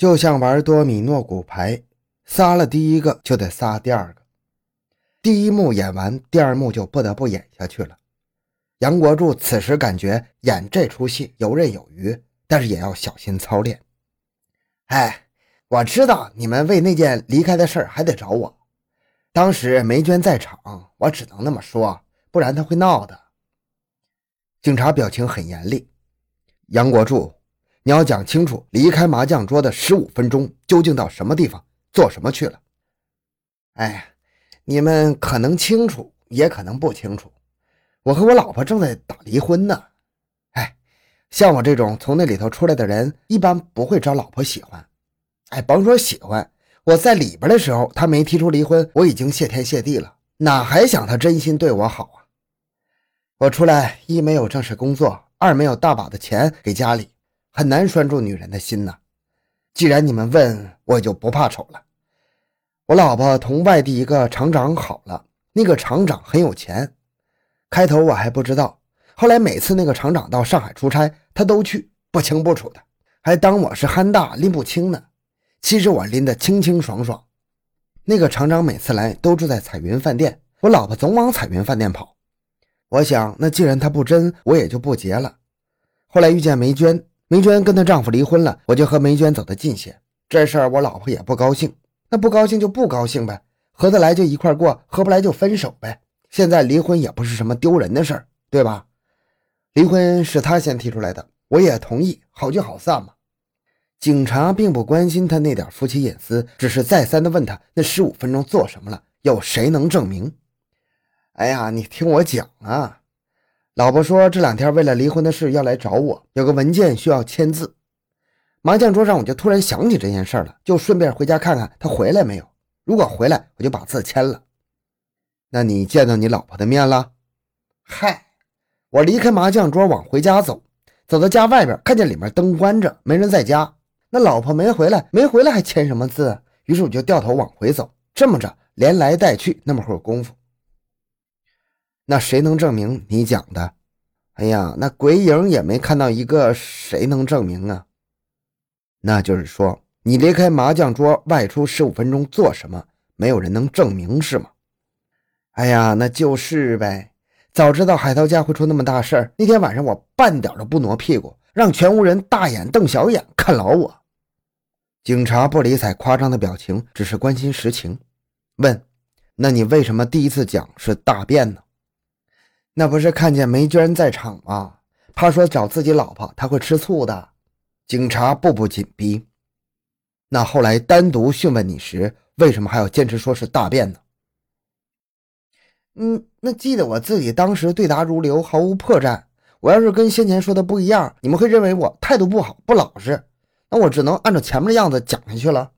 就像玩多米诺骨牌，撒了第一个就得撒第二个。第一幕演完，第二幕就不得不演下去了。杨国柱此时感觉演这出戏游刃有余，但是也要小心操练。哎，我知道你们为那件离开的事儿还得找我。当时梅娟在场，我只能那么说，不然她会闹的。警察表情很严厉。杨国柱，你要讲清楚，离开麻将桌的十五分钟究竟到什么地方做什么去了？哎呀，你们可能清楚，也可能不清楚。我和我老婆正在打离婚呢。哎，像我这种从那里头出来的人，一般不会招老婆喜欢。哎，甭说喜欢。我在里边的时候，他没提出离婚，我已经谢天谢地了，哪还想他真心对我好啊？我出来一没有正式工作，二没有大把的钱给家里，很难拴住女人的心呐。既然你们问，我就不怕丑了。我老婆同外地一个厂长好了，那个厂长很有钱。开头我还不知道，后来每次那个厂长到上海出差，他都去，不清不楚的，还当我是憨大拎不清呢。其实我拎得清清爽爽。那个厂长每次来都住在彩云饭店，我老婆总往彩云饭店跑。我想，那既然他不真，我也就不结了。后来遇见梅娟，梅娟跟她丈夫离婚了，我就和梅娟走得近些。这事儿我老婆也不高兴，那不高兴就不高兴呗，合得来就一块过，合不来就分手呗。现在离婚也不是什么丢人的事儿，对吧？离婚是他先提出来的，我也同意，好聚好散嘛。警察并不关心他那点夫妻隐私，只是再三的问他那十五分钟做什么了，有谁能证明？哎呀，你听我讲啊！老婆说这两天为了离婚的事要来找我，有个文件需要签字。麻将桌上我就突然想起这件事了，就顺便回家看看他回来没有。如果回来，我就把字签了。那你见到你老婆的面了？嗨，我离开麻将桌往回家走，走到家外边，看见里面灯关着，没人在家。那老婆没回来，没回来还签什么字？于是我就掉头往回走，这么着连来带去那么会儿功夫，那谁能证明你讲的？哎呀，那鬼影也没看到一个，谁能证明啊？那就是说，你离开麻将桌外出十五分钟做什么？没有人能证明是吗？哎呀，那就是呗。早知道海涛家会出那么大事儿，那天晚上我半点都不挪屁股，让全屋人大眼瞪小眼看牢我。警察不理睬夸张的表情，只是关心实情，问：“那你为什么第一次讲是大便呢？那不是看见梅娟在场吗？怕说找自己老婆，他会吃醋的。”警察步步紧逼。那后来单独讯问你时，为什么还要坚持说是大便呢？嗯，那记得我自己当时对答如流，毫无破绽。我要是跟先前说的不一样，你们会认为我态度不好，不老实。那我只能按照前面的样子讲下去了。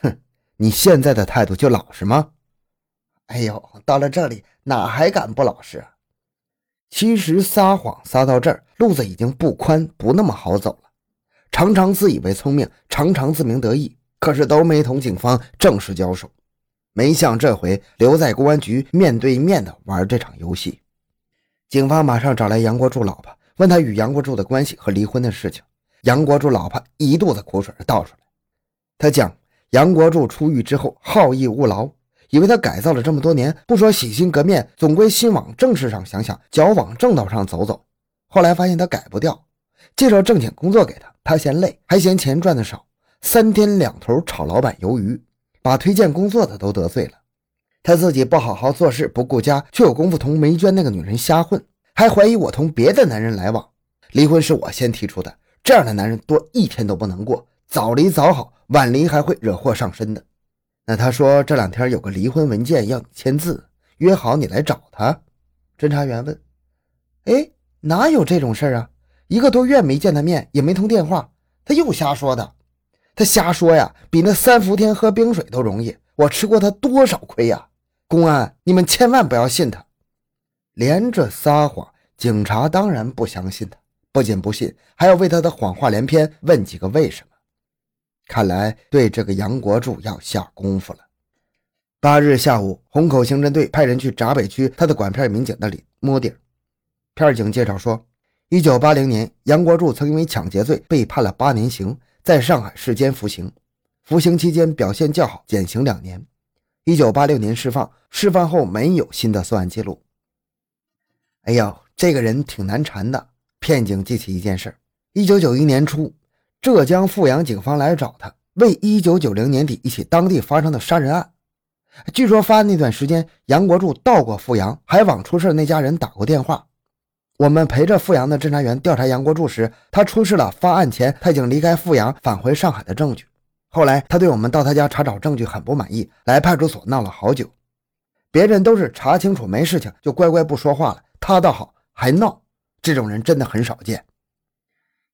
哼，你现在的态度就老实吗？哎呦，到了这里哪还敢不老实？其实撒谎撒到这儿，路子已经不宽，不那么好走了。常常自以为聪明，常常自鸣得意，可是都没同警方正式交手，没像这回留在公安局面对面的玩这场游戏。警方马上找来杨国柱老婆，问他与杨国柱的关系和离婚的事情。杨国柱老婆一肚子苦水倒出来，他讲杨国柱出狱之后好逸恶劳，以为他改造了这么多年，不说洗心革面，总归心往正事上想想，脚往正道上走走。后来发现他改不掉，介绍正经工作给他，他嫌累，还嫌钱赚的少，三天两头炒老板鱿鱼，把推荐工作的都得罪了。他自己不好好做事，不顾家，却有功夫同梅娟那个女人瞎混，还怀疑我同别的男人来往。离婚是我先提出的。这样的男人多一天都不能过，早离早好，晚离还会惹祸上身的。那他说这两天有个离婚文件要你签字，约好你来找他。侦查员问：“哎，哪有这种事啊？一个多月没见他面，也没通电话，他又瞎说的。他瞎说呀，比那三伏天喝冰水都容易。我吃过他多少亏呀！公安，你们千万不要信他，连着撒谎，警察当然不相信他。”不仅不信，还要为他的谎话连篇问几个为什么。看来对这个杨国柱要下功夫了。八日下午，虹口刑侦队派人去闸北区他的管片民警那里摸底。片警介绍说，一九八零年，杨国柱曾因为抢劫罪被判了八年刑，在上海市监服刑，服刑期间表现较好，减刑两年。一九八六年释放，释放后没有新的作案记录。哎呦，这个人挺难缠的。片警记起一件事：一九九一年初，浙江富阳警方来找他，为一九九零年底一起当地发生的杀人案。据说发案那段时间，杨国柱到过富阳，还往出事那家人打过电话。我们陪着富阳的侦查员调查杨国柱时，他出示了发案前他已经离开富阳返回上海的证据。后来他对我们到他家查找证据很不满意，来派出所闹了好久。别人都是查清楚没事情就乖乖不说话了，他倒好，还闹。这种人真的很少见。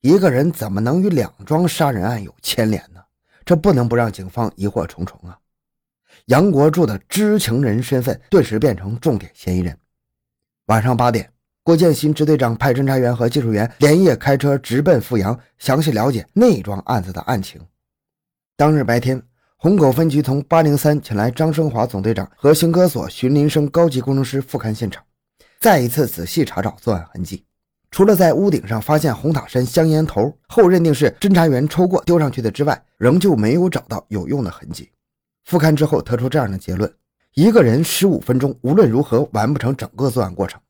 一个人怎么能与两桩杀人案有牵连呢？这不能不让警方疑惑重重啊！杨国柱的知情人身份顿时变成重点嫌疑人。晚上八点，郭建新支队长派侦查员和技术员连夜开车直奔阜阳，详细了解那桩案子的案情。当日白天，虹口分局从八零三请来张生华总队长和刑科所荀林生高级工程师复勘现场，再一次仔细查找作案痕迹。除了在屋顶上发现红塔山香烟头后认定是侦查员抽过丢上去的之外，仍旧没有找到有用的痕迹。复勘之后得出这样的结论：一个人十五分钟无论如何完不成整个作案过程，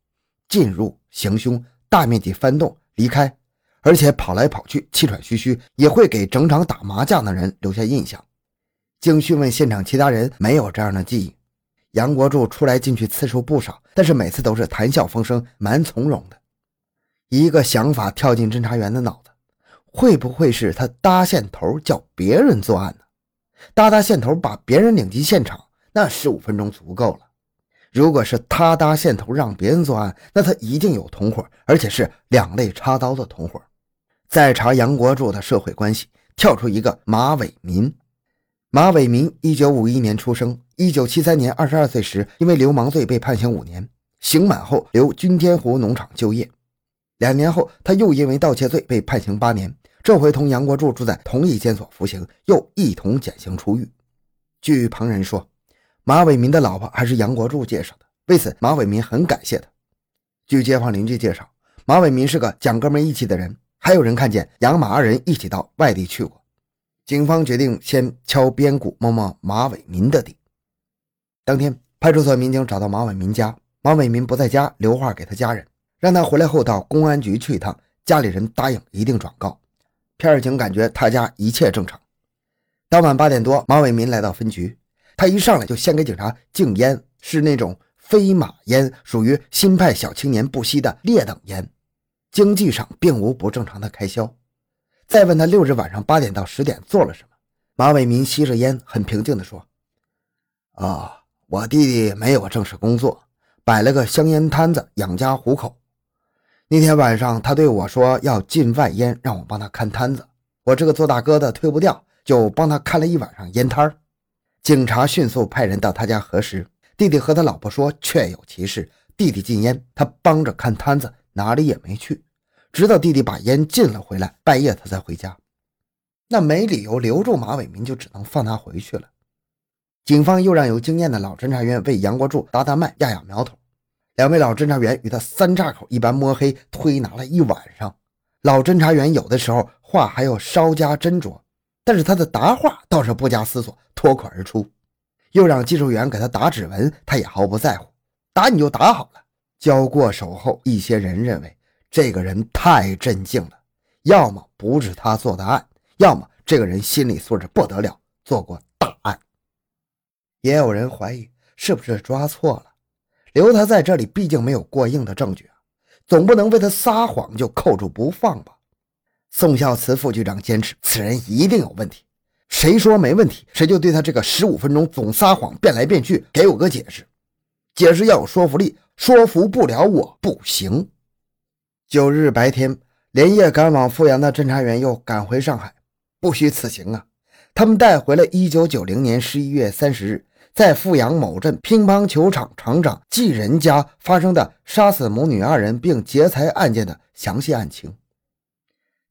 进入、行凶、大面积翻动、离开，而且跑来跑去、气喘吁吁，也会给整场打麻将的人留下印象。经讯问现场其他人，没有这样的记忆。杨国柱出来进去次数不少，但是每次都是谈笑风生，蛮从容的。一个想法跳进侦查员的脑子，会不会是他搭线头叫别人作案呢？搭搭线头把别人领进现场，那十五分钟足够了。如果是他搭线头让别人作案，那他一定有同伙，而且是两肋插刀的同伙。再查杨国柱的社会关系，跳出一个马伟民。马伟民，一九五一年出生，一九七三年二十二岁时，因为流氓罪被判刑五年，刑满后留君天湖农场就业。两年后，他又因为盗窃罪被判刑八年，这回同杨国柱住在同一监所服刑，又一同减刑出狱。据旁人说，马伟民的老婆还是杨国柱介绍的，为此马伟民很感谢他。据街坊邻居介绍，马伟民是个讲哥们义气的人，还有人看见杨马二人一起到外地去过。警方决定先敲边鼓摸摸马伟民的底。当天，派出所民警找到马伟民家，马伟民不在家，留话给他家人。让他回来后到公安局去一趟，家里人答应一定转告。片儿警感觉他家一切正常。当晚八点多，马伟民来到分局，他一上来就先给警察敬烟，是那种飞马烟，属于新派小青年不吸的劣等烟，经济上并无不正常的开销。再问他六日晚上八点到十点做了什么，马伟民吸着烟，很平静地说：“啊，我弟弟没有正式工作，摆了个香烟摊子养家糊口。”那天晚上，他对我说要禁外烟，让我帮他看摊子。我这个做大哥的推不掉，就帮他看了一晚上烟摊儿。警察迅速派人到他家核实，弟弟和他老婆说确有其事。弟弟禁烟，他帮着看摊子，哪里也没去，直到弟弟把烟禁了回来，半夜他才回家。那没理由留住马伟民，就只能放他回去了。警方又让有经验的老侦查员为杨国柱搭搭脉、压压苗头。两位老侦查员与他三岔口一般摸黑推拿了一晚上。老侦查员有的时候话还要稍加斟酌，但是他的答话倒是不加思索，脱口而出。又让技术员给他打指纹，他也毫不在乎，打你就打好了。交过手后，一些人认为这个人太镇静了，要么不是他做的案，要么这个人心理素质不得了，做过大案。也有人怀疑是不是抓错了。留他在这里，毕竟没有过硬的证据啊，总不能为他撒谎就扣住不放吧？宋孝慈副局长坚持此人一定有问题，谁说没问题，谁就对他这个十五分钟总撒谎、变来变去给我个解释，解释要有说服力，说服不了我不行。九日白天，连夜赶往阜阳的侦查员又赶回上海，不虚此行啊，他们带回了一九九零年十一月三十日。在富阳某镇乒乓球场厂长季仁家发生的杀死母女二人并劫财案件的详细案情，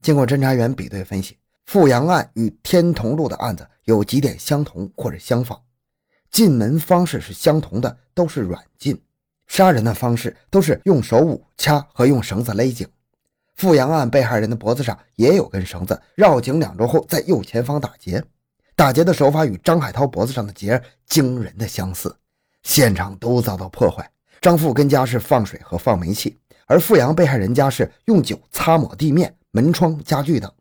经过侦查员比对分析，富阳案与天同路的案子有几点相同或者相仿，进门方式是相同的，都是软禁，杀人的方式都是用手捂掐和用绳子勒颈，富阳案被害人的脖子上也有根绳子，绕颈两周后在右前方打结，打劫的手法与张海涛脖子上的结惊人的相似。现场都遭到破坏，张富根家是放水和放煤气，而富阳被害人家是用酒擦抹地面、门窗、家具等。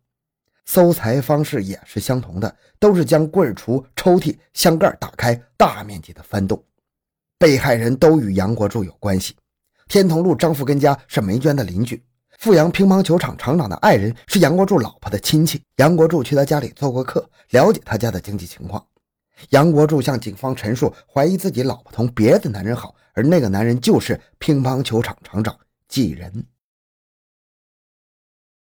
搜财方式也是相同的，都是将柜橱、抽屉、箱盖打开，大面积的翻动。被害人都与杨国柱有关系。天同路张富根家是梅娟的邻居，富阳乒乓球场厂长的爱人是杨国柱老婆的亲戚。杨国柱去他家里做过客，了解他家的经济情况。杨国柱向警方陈述，怀疑自己老婆同别的男人好，而那个男人就是乒乓球场厂长纪仁。